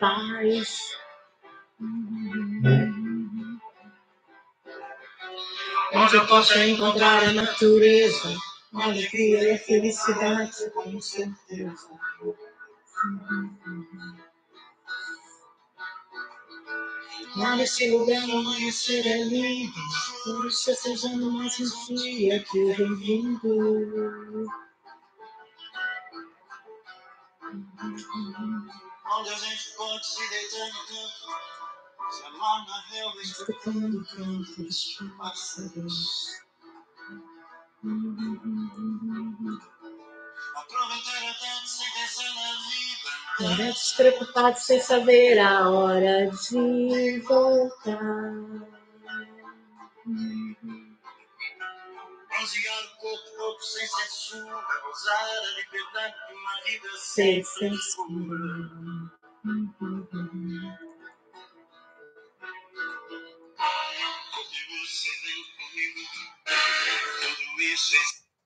paz. Onde eu posso encontrar a natureza, a alegria e a felicidade, com certeza. Lá nesse lugar o amanhecer é lindo, por isso festejando mais um dia que vem vindo. Onde a gente pode se deitar no campo, se amar na relva, escutando o canto dos pássaros. Aproveitar a tarde sem pensar na vida. Era despreocupado sem saber a hora de voltar. Bronzear o corpo todo sem censura, gozar a liberdade de uma vida sem censura.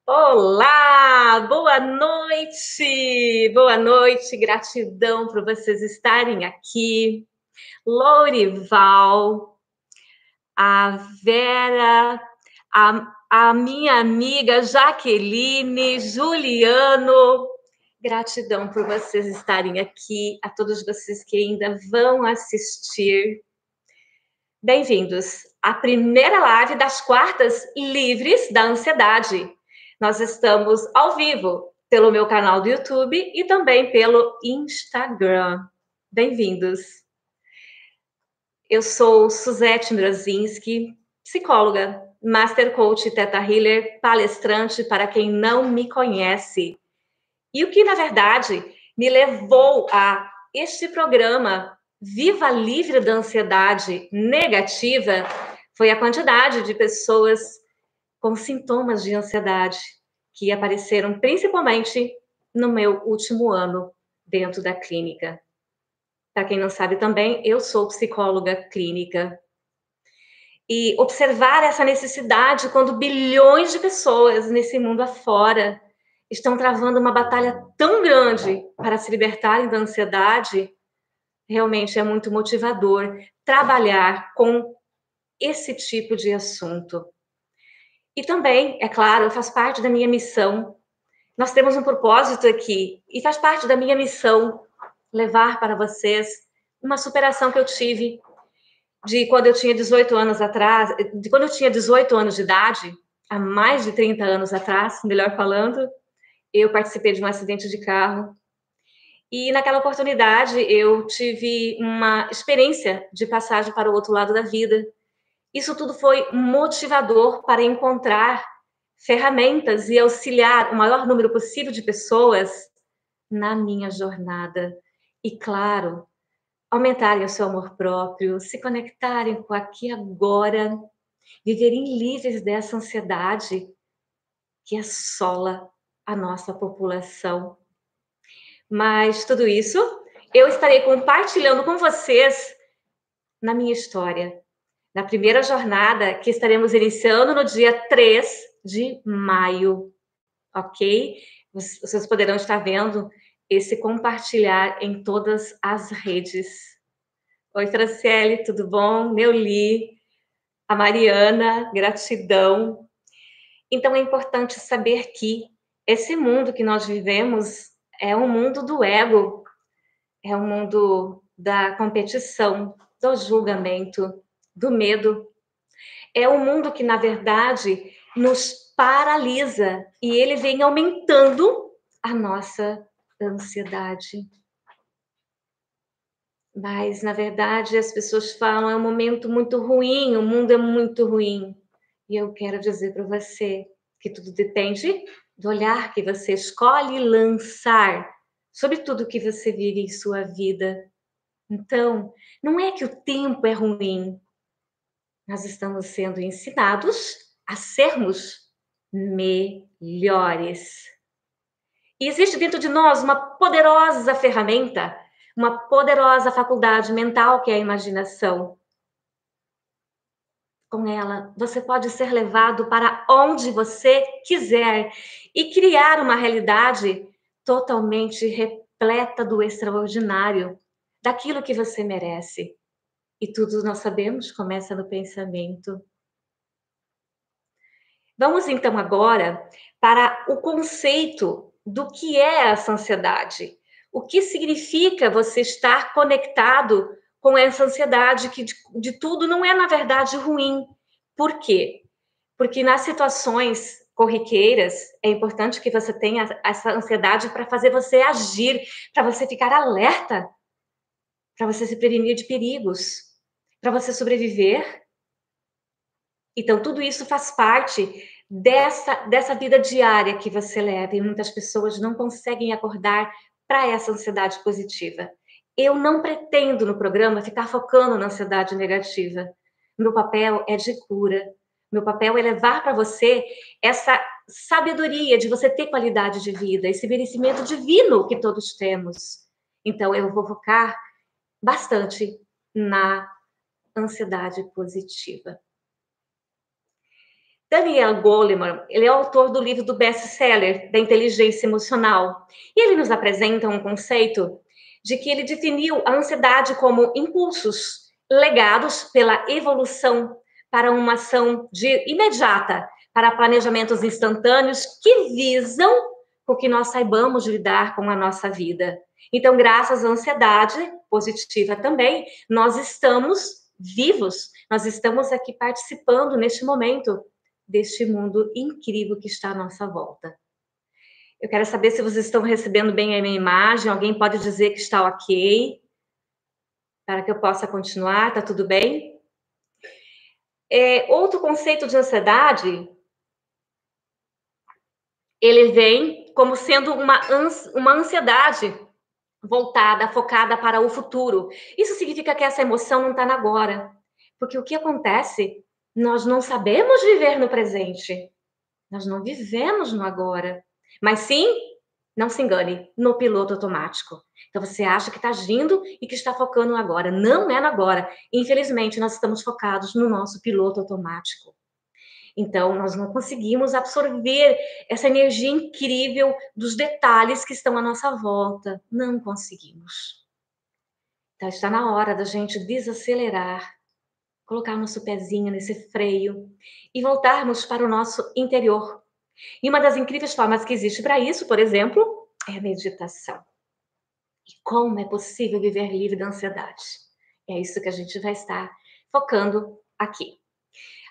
Olá, boa noite, boa noite, gratidão por vocês estarem aqui. Lourival, a Vera, a, a minha amiga Jaqueline, Juliano, gratidão por vocês estarem aqui, a todos vocês que ainda vão assistir. Bem-vindos à primeira live das quartas livres da ansiedade. Nós estamos ao vivo pelo meu canal do YouTube e também pelo Instagram. Bem-vindos. Eu sou Suzette Mrozinski, psicóloga, Master Coach Teta Healer, palestrante para quem não me conhece. E o que, na verdade, me levou a este programa Viva Livre da Ansiedade Negativa foi a quantidade de pessoas com sintomas de ansiedade que apareceram principalmente no meu último ano dentro da clínica. Para quem não sabe também, eu sou psicóloga clínica. E observar essa necessidade quando bilhões de pessoas nesse mundo afora estão travando uma batalha tão grande para se libertarem da ansiedade, realmente é muito motivador trabalhar com esse tipo de assunto. E também, é claro, faz parte da minha missão. Nós temos um propósito aqui e faz parte da minha missão levar para vocês uma superação que eu tive de quando eu tinha 18 anos atrás, de quando eu tinha 18 anos de idade, há mais de 30 anos atrás, melhor falando, eu participei de um acidente de carro e naquela oportunidade eu tive uma experiência de passagem para o outro lado da vida. Isso tudo foi motivador para encontrar ferramentas e auxiliar o maior número possível de pessoas na minha jornada. E claro, aumentarem o seu amor próprio, se conectarem com aqui agora, viverem livres dessa ansiedade que assola a nossa população. Mas tudo isso eu estarei compartilhando com vocês na minha história, na primeira jornada que estaremos iniciando no dia 3 de maio, ok? Vocês poderão estar vendo esse compartilhar em todas as redes. Oi, Franciele, tudo bom? Neuli, a Mariana, gratidão. Então é importante saber que esse mundo que nós vivemos é um mundo do ego, é um mundo da competição, do julgamento, do medo. É um mundo que, na verdade, nos paralisa e ele vem aumentando a nossa ansiedade. Mas, na verdade, as pessoas falam é um momento muito ruim, o mundo é muito ruim. E eu quero dizer para você que tudo depende do olhar que você escolhe lançar sobre tudo que você vive em sua vida. Então, não é que o tempo é ruim. Nós estamos sendo ensinados a sermos melhores. E existe dentro de nós uma poderosa ferramenta, uma poderosa faculdade mental que é a imaginação com ela, você pode ser levado para onde você quiser e criar uma realidade totalmente repleta do extraordinário, daquilo que você merece. E tudo nós sabemos começa no pensamento. Vamos então agora para o conceito do que é essa ansiedade. O que significa você estar conectado com essa ansiedade que de, de tudo não é na verdade ruim. Por quê? Porque nas situações corriqueiras, é importante que você tenha essa ansiedade para fazer você agir, para você ficar alerta, para você se prevenir de perigos, para você sobreviver. Então, tudo isso faz parte dessa, dessa vida diária que você leva, e muitas pessoas não conseguem acordar para essa ansiedade positiva. Eu não pretendo no programa ficar focando na ansiedade negativa. Meu papel é de cura, meu papel é levar para você essa sabedoria de você ter qualidade de vida, esse merecimento divino que todos temos. Então, eu vou focar bastante na ansiedade positiva. Daniel Goleman, ele é autor do livro do best-seller da inteligência emocional. E ele nos apresenta um conceito de que ele definiu a ansiedade como impulsos legados pela evolução para uma ação de imediata, para planejamentos instantâneos que visam com que nós saibamos lidar com a nossa vida. Então, graças à ansiedade positiva também, nós estamos vivos, nós estamos aqui participando neste momento deste mundo incrível que está à nossa volta. Eu quero saber se vocês estão recebendo bem a minha imagem. Alguém pode dizer que está ok? Para que eu possa continuar, tá tudo bem? É, outro conceito de ansiedade, ele vem como sendo uma, uma ansiedade voltada, focada para o futuro. Isso significa que essa emoção não está na agora. Porque o que acontece? Nós não sabemos viver no presente. Nós não vivemos no agora. Mas sim, não se engane, no piloto automático. Então você acha que está agindo e que está focando no agora. Não é no agora. Infelizmente, nós estamos focados no nosso piloto automático. Então, nós não conseguimos absorver essa energia incrível dos detalhes que estão à nossa volta. Não conseguimos. Então, está na hora da gente desacelerar, colocar nosso pezinho nesse freio e voltarmos para o nosso interior. E uma das incríveis formas que existe para isso, por exemplo, é a meditação. E como é possível viver livre da ansiedade? É isso que a gente vai estar focando aqui.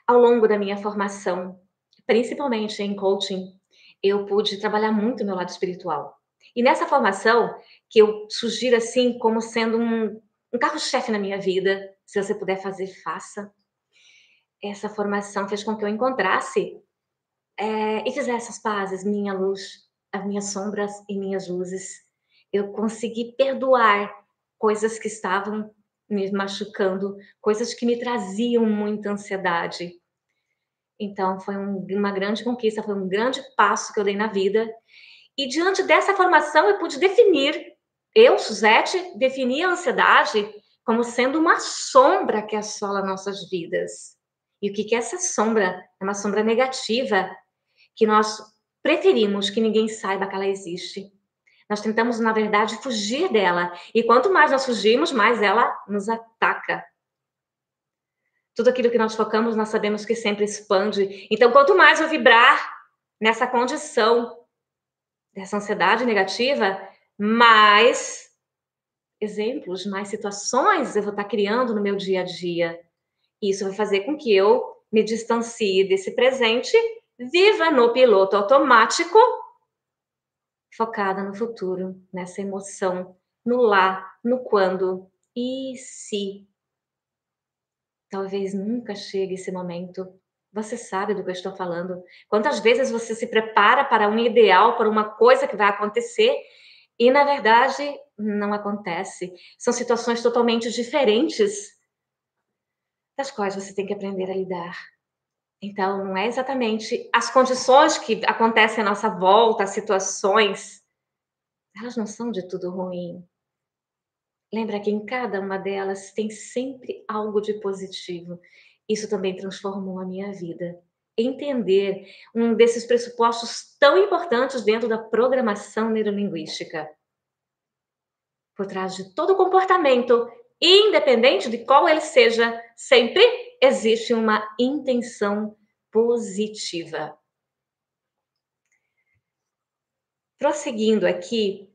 Ao longo da minha formação, principalmente em coaching, eu pude trabalhar muito meu lado espiritual. E nessa formação, que eu sugiro assim como sendo um, um carro-chefe na minha vida, se você puder fazer, faça. Essa formação fez com que eu encontrasse é, e fizesse as pazes, minha luz, as minhas sombras e minhas luzes eu consegui perdoar coisas que estavam me machucando, coisas que me traziam muita ansiedade. Então, foi um, uma grande conquista, foi um grande passo que eu dei na vida. E diante dessa formação, eu pude definir, eu, Suzette, defini a ansiedade como sendo uma sombra que assola nossas vidas. E o que, é essa sombra? É uma sombra negativa, que nós preferimos que ninguém saiba que ela existe. Nós tentamos, na verdade, fugir dela. E quanto mais nós fugimos, mais ela nos ataca. Tudo aquilo que nós focamos, nós sabemos que sempre expande. Então, quanto mais eu vibrar nessa condição dessa ansiedade negativa, mais exemplos, mais situações eu vou estar criando no meu dia a dia. Isso vai fazer com que eu me distancie desse presente, viva no piloto automático focada no futuro, nessa emoção, no lá, no quando. E se talvez nunca chegue esse momento. Você sabe do que eu estou falando. Quantas vezes você se prepara para um ideal, para uma coisa que vai acontecer e na verdade não acontece. São situações totalmente diferentes das quais você tem que aprender a lidar. Então, não é exatamente as condições que acontecem à nossa volta, as situações, elas não são de tudo ruim. Lembra que em cada uma delas tem sempre algo de positivo. Isso também transformou a minha vida. Entender um desses pressupostos tão importantes dentro da programação neurolinguística. por trás de todo comportamento, independente de qual ele seja, sempre existe uma intenção positiva. Prosseguindo aqui,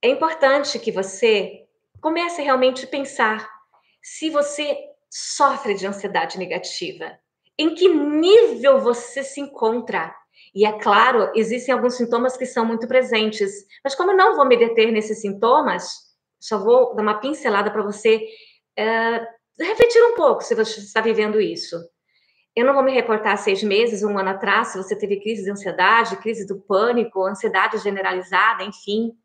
é importante que você comece realmente a pensar se você sofre de ansiedade negativa, em que nível você se encontra. E é claro, existem alguns sintomas que são muito presentes, mas como eu não vou me deter nesses sintomas, só vou dar uma pincelada para você é, refletir um pouco se você está vivendo isso. Eu não vou me reportar seis meses, um ano atrás, se você teve crise de ansiedade, crise do pânico, ansiedade generalizada, enfim.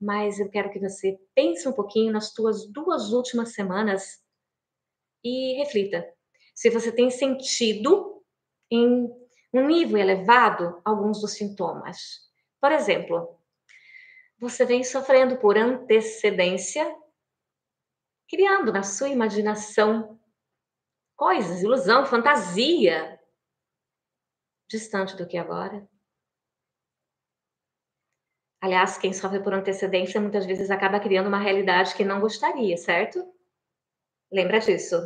Mas eu quero que você pense um pouquinho nas suas duas últimas semanas e reflita se você tem sentido em um nível elevado alguns dos sintomas. Por exemplo, você vem sofrendo por antecedência, criando na sua imaginação coisas, ilusão, fantasia, distante do que agora. Aliás, quem sofre por antecedência muitas vezes acaba criando uma realidade que não gostaria, certo? Lembra disso?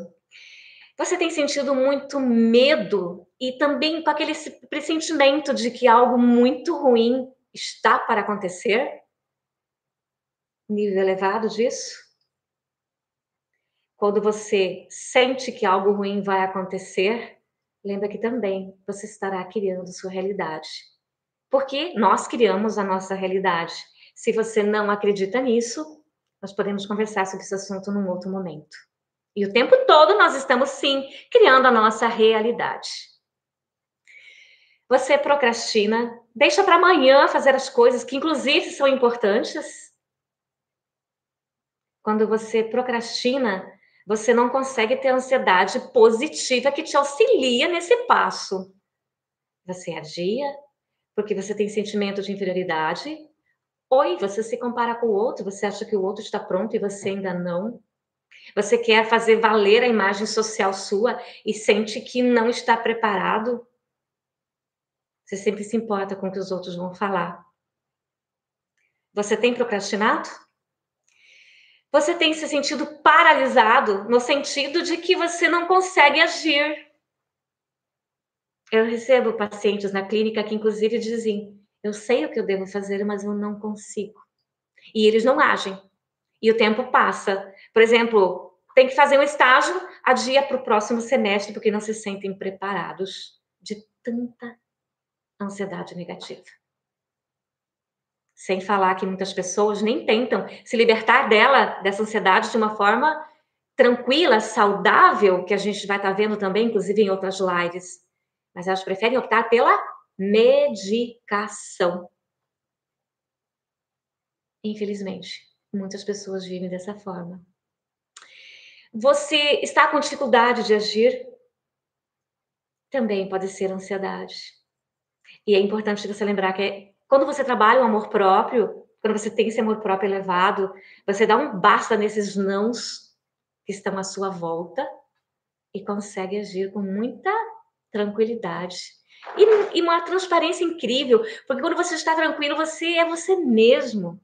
Você tem sentido muito medo e também com aquele pressentimento de que algo muito ruim está para acontecer? Nível elevado disso? Quando você sente que algo ruim vai acontecer, lembra que também você estará criando sua realidade. Porque nós criamos a nossa realidade. Se você não acredita nisso, nós podemos conversar sobre esse assunto num outro momento. E o tempo todo nós estamos, sim, criando a nossa realidade. Você procrastina, deixa para amanhã fazer as coisas que, inclusive, são importantes. Quando você procrastina, você não consegue ter ansiedade positiva que te auxilia nesse passo. Você adia porque você tem sentimento de inferioridade, ou você se compara com o outro, você acha que o outro está pronto e você ainda não. Você quer fazer valer a imagem social sua e sente que não está preparado. Você sempre se importa com o que os outros vão falar. Você tem procrastinado? Você tem se sentido paralisado no sentido de que você não consegue agir. Eu recebo pacientes na clínica que, inclusive, dizem: Eu sei o que eu devo fazer, mas eu não consigo. E eles não agem. E o tempo passa. Por exemplo, tem que fazer um estágio, adia para o próximo semestre, porque não se sentem preparados de tanta ansiedade negativa. Sem falar que muitas pessoas nem tentam se libertar dela, dessa ansiedade, de uma forma tranquila, saudável, que a gente vai estar tá vendo também, inclusive em outras lives. Mas elas preferem optar pela medicação. Infelizmente. Muitas pessoas vivem dessa forma. Você está com dificuldade de agir? Também pode ser ansiedade. E é importante você lembrar que é, quando você trabalha o amor próprio, quando você tem esse amor próprio elevado, você dá um basta nesses nãos que estão à sua volta e consegue agir com muita tranquilidade. E, e uma transparência incrível, porque quando você está tranquilo, você é você mesmo.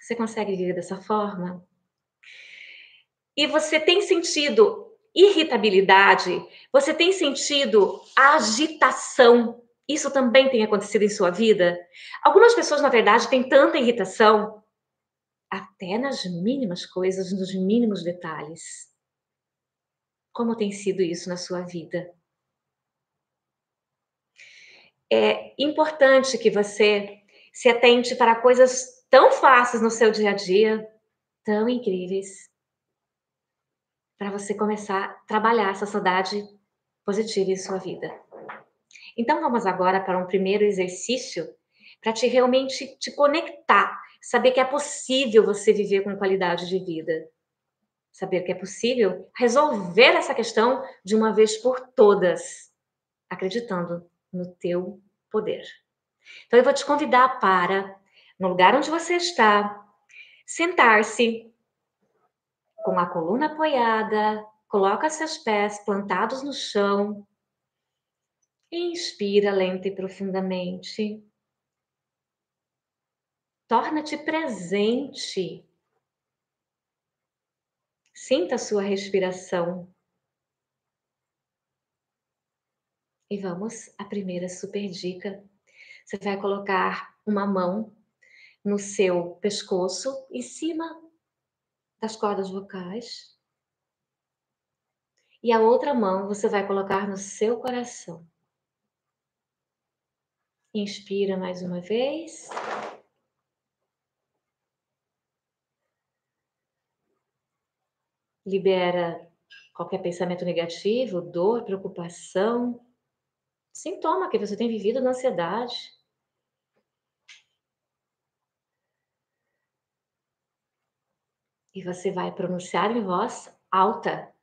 Você consegue viver dessa forma? E você tem sentido irritabilidade? Você tem sentido agitação? Isso também tem acontecido em sua vida? Algumas pessoas, na verdade, têm tanta irritação até nas mínimas coisas, nos mínimos detalhes. Como tem sido isso na sua vida? É importante que você se atente para coisas tão fáceis no seu dia a dia, tão incríveis, para você começar a trabalhar essa saudade positiva em sua vida. Então vamos agora para um primeiro exercício para te realmente te conectar, saber que é possível você viver com qualidade de vida. Saber que é possível resolver essa questão de uma vez por todas, acreditando no teu poder. Então eu vou te convidar para no lugar onde você está, sentar-se com a coluna apoiada, coloca seus pés plantados no chão. Inspira lenta e profundamente. Torna-te presente. Sinta a sua respiração. E vamos à primeira super dica. Você vai colocar uma mão no seu pescoço, em cima das cordas vocais. E a outra mão você vai colocar no seu coração. Inspira mais uma vez. Libera qualquer pensamento negativo, dor, preocupação, sintoma que você tem vivido na ansiedade. E você vai pronunciar em voz alta.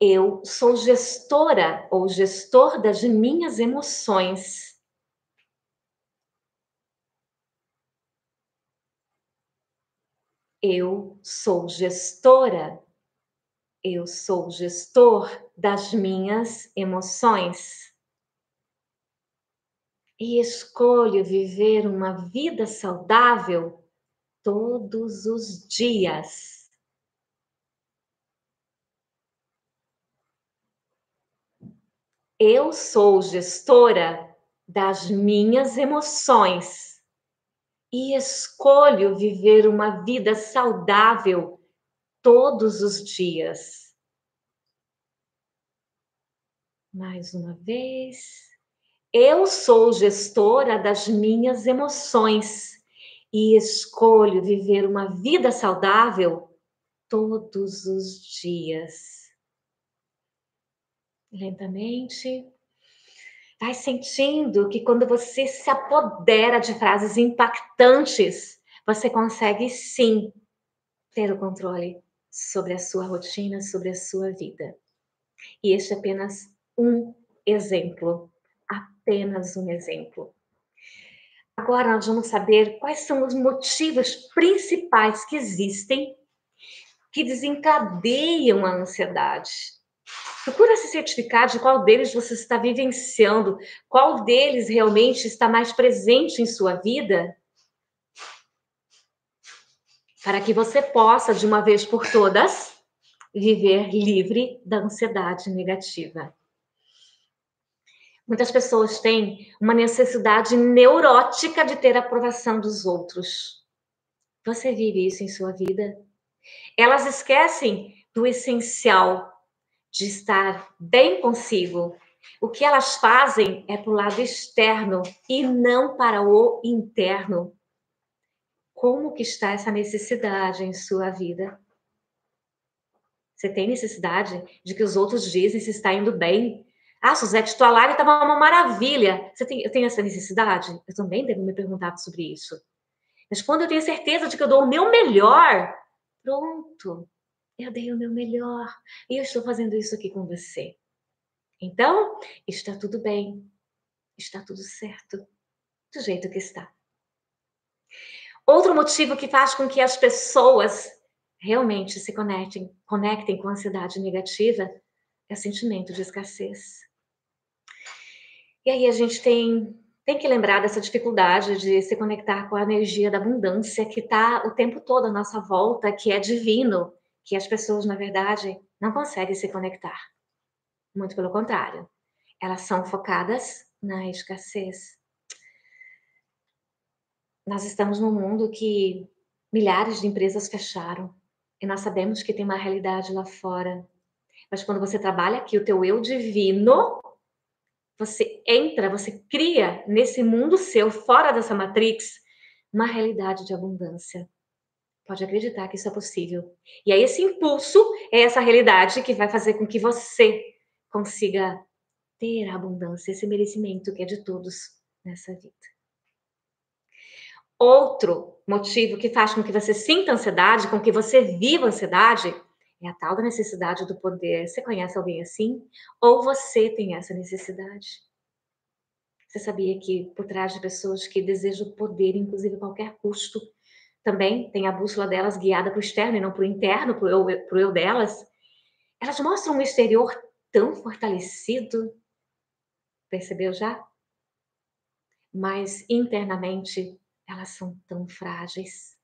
Eu sou gestora ou gestor das minhas emoções. Eu sou gestora eu sou gestor das minhas emoções. E escolho viver uma vida saudável todos os dias. Eu sou gestora das minhas emoções e escolho viver uma vida saudável todos os dias. Mais uma vez. Eu sou gestora das minhas emoções e escolho viver uma vida saudável todos os dias. Lentamente, vai sentindo que quando você se apodera de frases impactantes, você consegue sim ter o controle sobre a sua rotina, sobre a sua vida. E este é apenas um exemplo, apenas um exemplo. Agora nós vamos saber quais são os motivos principais que existem que desencadeiam a ansiedade. Procura se certificar de qual deles você está vivenciando, qual deles realmente está mais presente em sua vida para que você possa, de uma vez por todas, viver livre da ansiedade negativa. Muitas pessoas têm uma necessidade neurótica de ter a aprovação dos outros. Você vive isso em sua vida? Elas esquecem do essencial de estar bem consigo. O que elas fazem é para o lado externo e não para o interno. Como que está essa necessidade em sua vida? Você tem necessidade de que os outros dizem se está indo bem? Ah, Suzete, tua live estava uma maravilha. Você tem, eu tenho essa necessidade? Eu também devo me perguntar sobre isso. Mas quando eu tenho certeza de que eu dou o meu melhor, pronto, eu dei o meu melhor. E eu estou fazendo isso aqui com você. Então, está tudo bem. Está tudo certo. Do jeito que está. Outro motivo que faz com que as pessoas realmente se conectem, conectem com a ansiedade negativa é o sentimento de escassez. E aí a gente tem, tem que lembrar dessa dificuldade de se conectar com a energia da abundância que está o tempo todo à nossa volta, que é divino, que as pessoas, na verdade, não conseguem se conectar. Muito pelo contrário, elas são focadas na escassez. Nós estamos num mundo que milhares de empresas fecharam e nós sabemos que tem uma realidade lá fora. Mas quando você trabalha aqui o teu eu divino, você entra, você cria nesse mundo seu, fora dessa matrix, uma realidade de abundância. Pode acreditar que isso é possível. E aí esse impulso é essa realidade que vai fazer com que você consiga ter a abundância, esse merecimento que é de todos nessa vida. Outro motivo que faz com que você sinta ansiedade, com que você viva ansiedade, é a tal da necessidade do poder. Você conhece alguém assim? Ou você tem essa necessidade? Você sabia que por trás de pessoas que desejam poder, inclusive a qualquer custo, também tem a bússola delas guiada para o externo e não para o interno, para o eu, eu delas? Elas mostram um exterior tão fortalecido. Percebeu já? mas internamente elas são tão frágeis.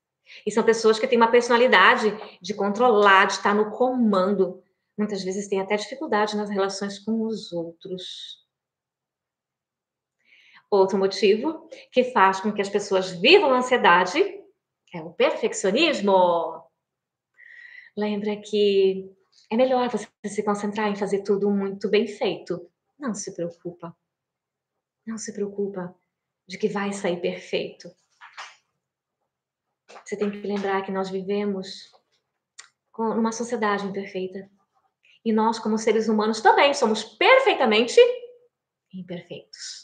E são pessoas que têm uma personalidade de controlar, de estar no comando. Muitas vezes têm até dificuldade nas relações com os outros. Outro motivo que faz com que as pessoas vivam ansiedade é o perfeccionismo. Lembra que é melhor você se concentrar em fazer tudo muito bem feito. Não se preocupa. Não se preocupa de que vai sair perfeito. Você tem que lembrar que nós vivemos numa sociedade imperfeita. E nós, como seres humanos, também somos perfeitamente imperfeitos.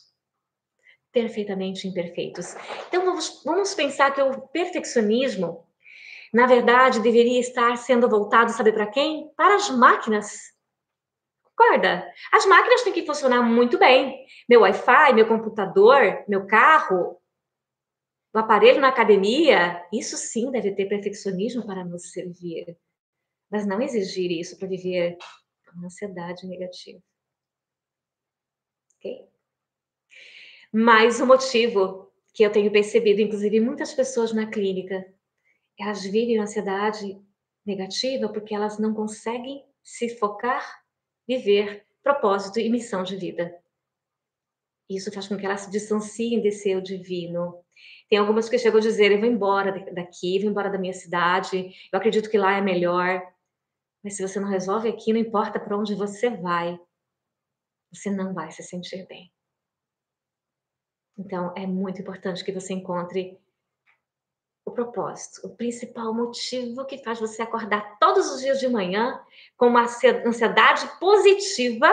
Perfeitamente imperfeitos. Então, vamos, vamos pensar que o perfeccionismo, na verdade, deveria estar sendo voltado, sabe para quem? Para as máquinas. Concorda? As máquinas têm que funcionar muito bem. Meu Wi-Fi, meu computador, meu carro, o aparelho na academia, isso sim deve ter perfeccionismo para nos servir, mas não exigir isso para viver uma ansiedade negativa. Ok? Mas o motivo que eu tenho percebido, inclusive muitas pessoas na clínica, elas vivem ansiedade negativa porque elas não conseguem se focar, viver propósito e missão de vida. Isso faz com que elas se distanciem desse eu divino, tem algumas que chegam a dizer: eu vou embora daqui, vou embora da minha cidade, eu acredito que lá é melhor. Mas se você não resolve aqui, não importa para onde você vai, você não vai se sentir bem. Então, é muito importante que você encontre o propósito, o principal motivo que faz você acordar todos os dias de manhã com uma ansiedade positiva,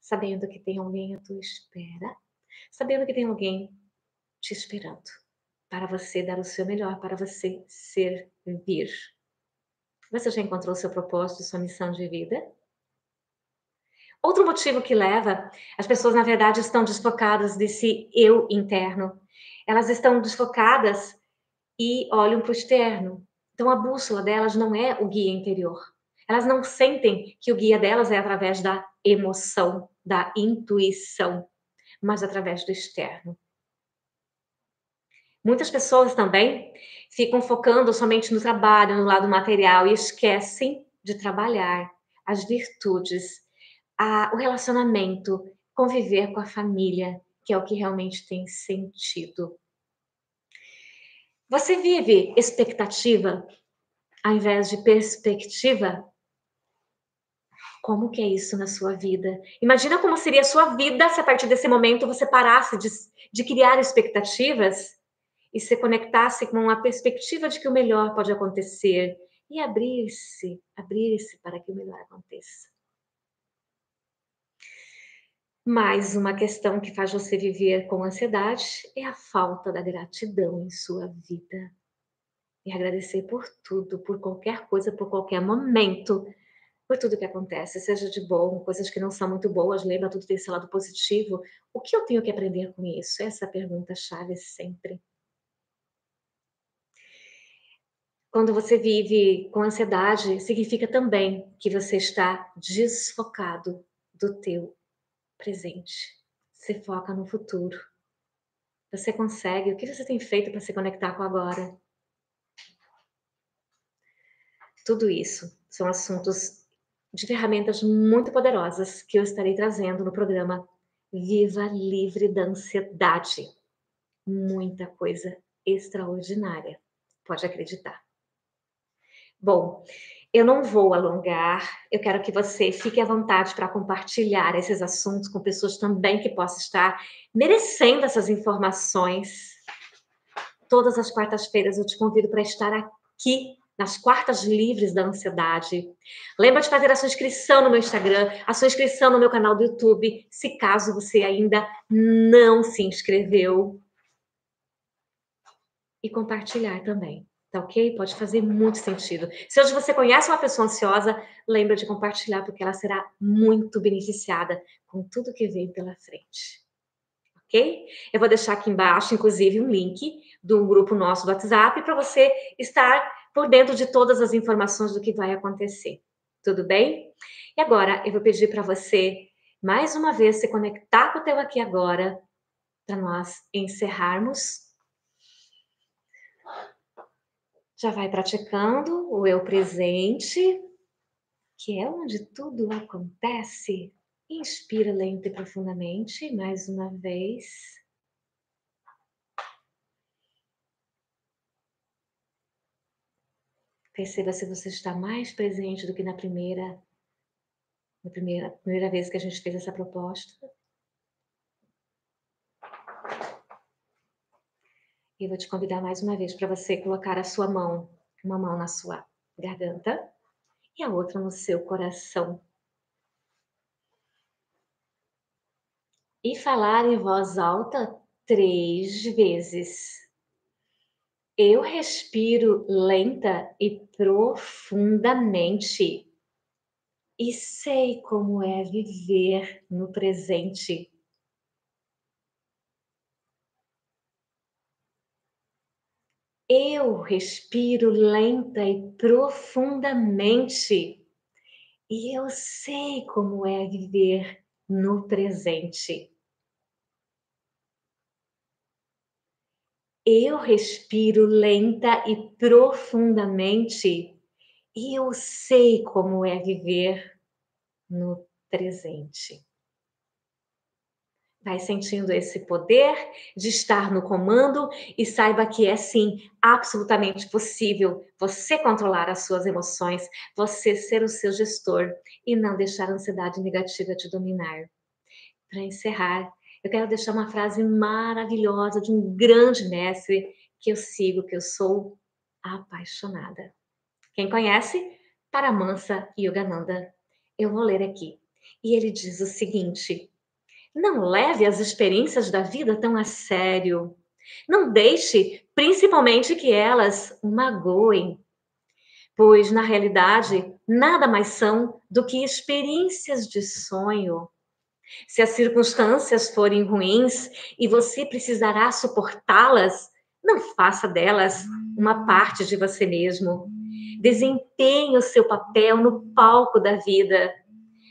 sabendo que tem alguém à tua espera, sabendo que tem alguém te esperando para você dar o seu melhor, para você servir. Você já encontrou o seu propósito, sua missão de vida? Outro motivo que leva, as pessoas na verdade estão desfocadas desse eu interno. Elas estão desfocadas e olham para o externo. Então a bússola delas não é o guia interior. Elas não sentem que o guia delas é através da emoção, da intuição, mas através do externo. Muitas pessoas também ficam focando somente no trabalho, no lado material e esquecem de trabalhar as virtudes, a, o relacionamento, conviver com a família, que é o que realmente tem sentido. Você vive expectativa ao invés de perspectiva? Como que é isso na sua vida? Imagina como seria a sua vida se a partir desse momento você parasse de, de criar expectativas e se conectasse com a perspectiva de que o melhor pode acontecer e abrir-se, abrir-se para que o melhor aconteça. Mais uma questão que faz você viver com ansiedade é a falta da gratidão em sua vida. E agradecer por tudo, por qualquer coisa, por qualquer momento, por tudo que acontece, seja de bom, coisas que não são muito boas, lembra tudo tem esse lado positivo. O que eu tenho que aprender com isso? Essa é a pergunta chave sempre. Quando você vive com ansiedade, significa também que você está desfocado do teu presente. Você foca no futuro. Você consegue. O que você tem feito para se conectar com agora? Tudo isso são assuntos de ferramentas muito poderosas que eu estarei trazendo no programa Viva Livre da Ansiedade. Muita coisa extraordinária. Pode acreditar. Bom, eu não vou alongar, eu quero que você fique à vontade para compartilhar esses assuntos com pessoas também que possam estar merecendo essas informações. Todas as quartas-feiras eu te convido para estar aqui nas quartas livres da ansiedade. Lembra de fazer a sua inscrição no meu Instagram, a sua inscrição no meu canal do YouTube, se caso você ainda não se inscreveu. E compartilhar também. Tá ok? Pode fazer muito sentido. Se hoje você conhece uma pessoa ansiosa, lembra de compartilhar, porque ela será muito beneficiada com tudo que vem pela frente. Ok? Eu vou deixar aqui embaixo, inclusive, um link do grupo nosso do WhatsApp para você estar por dentro de todas as informações do que vai acontecer. Tudo bem? E agora eu vou pedir para você, mais uma vez, se conectar com o teu aqui agora, para nós encerrarmos. Já vai praticando o eu presente, que é onde tudo acontece. Inspira lento e profundamente, mais uma vez. Perceba se você está mais presente do que na primeira, na primeira, primeira vez que a gente fez essa proposta. E vou te convidar mais uma vez para você colocar a sua mão, uma mão na sua garganta e a outra no seu coração. E falar em voz alta três vezes. Eu respiro lenta e profundamente e sei como é viver no presente. Eu respiro lenta e profundamente e eu sei como é viver no presente. Eu respiro lenta e profundamente e eu sei como é viver no presente. Vai sentindo esse poder de estar no comando e saiba que é sim absolutamente possível você controlar as suas emoções, você ser o seu gestor e não deixar a ansiedade negativa te dominar. Para encerrar, eu quero deixar uma frase maravilhosa de um grande mestre que eu sigo, que eu sou apaixonada. Quem conhece? Paramahansa Yogananda. Eu vou ler aqui. E ele diz o seguinte: Não leve as experiências da vida tão a sério. Não deixe, principalmente, que elas o magoem. Pois, na realidade, nada mais são do que experiências de sonho se as circunstâncias forem ruins e você precisará suportá-las, não faça delas uma parte de você mesmo. Desempenhe o seu papel no palco da vida,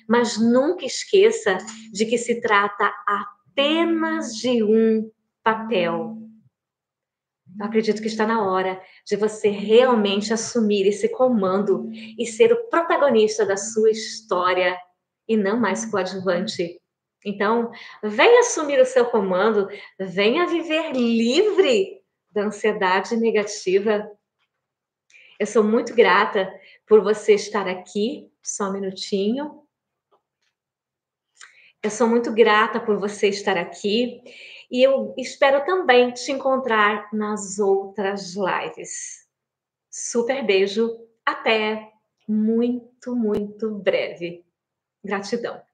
mas nunca esqueça de que se trata apenas de um papel. Eu acredito que está na hora de você realmente assumir esse comando e ser o protagonista da sua história e não mais coadjuvante. Então, venha assumir o seu comando, venha viver livre da ansiedade negativa. Eu sou muito grata por você estar aqui, só um minutinho. Eu sou muito grata por você estar aqui e eu espero também te encontrar nas outras lives. Super beijo, até muito, muito breve. Gratidão.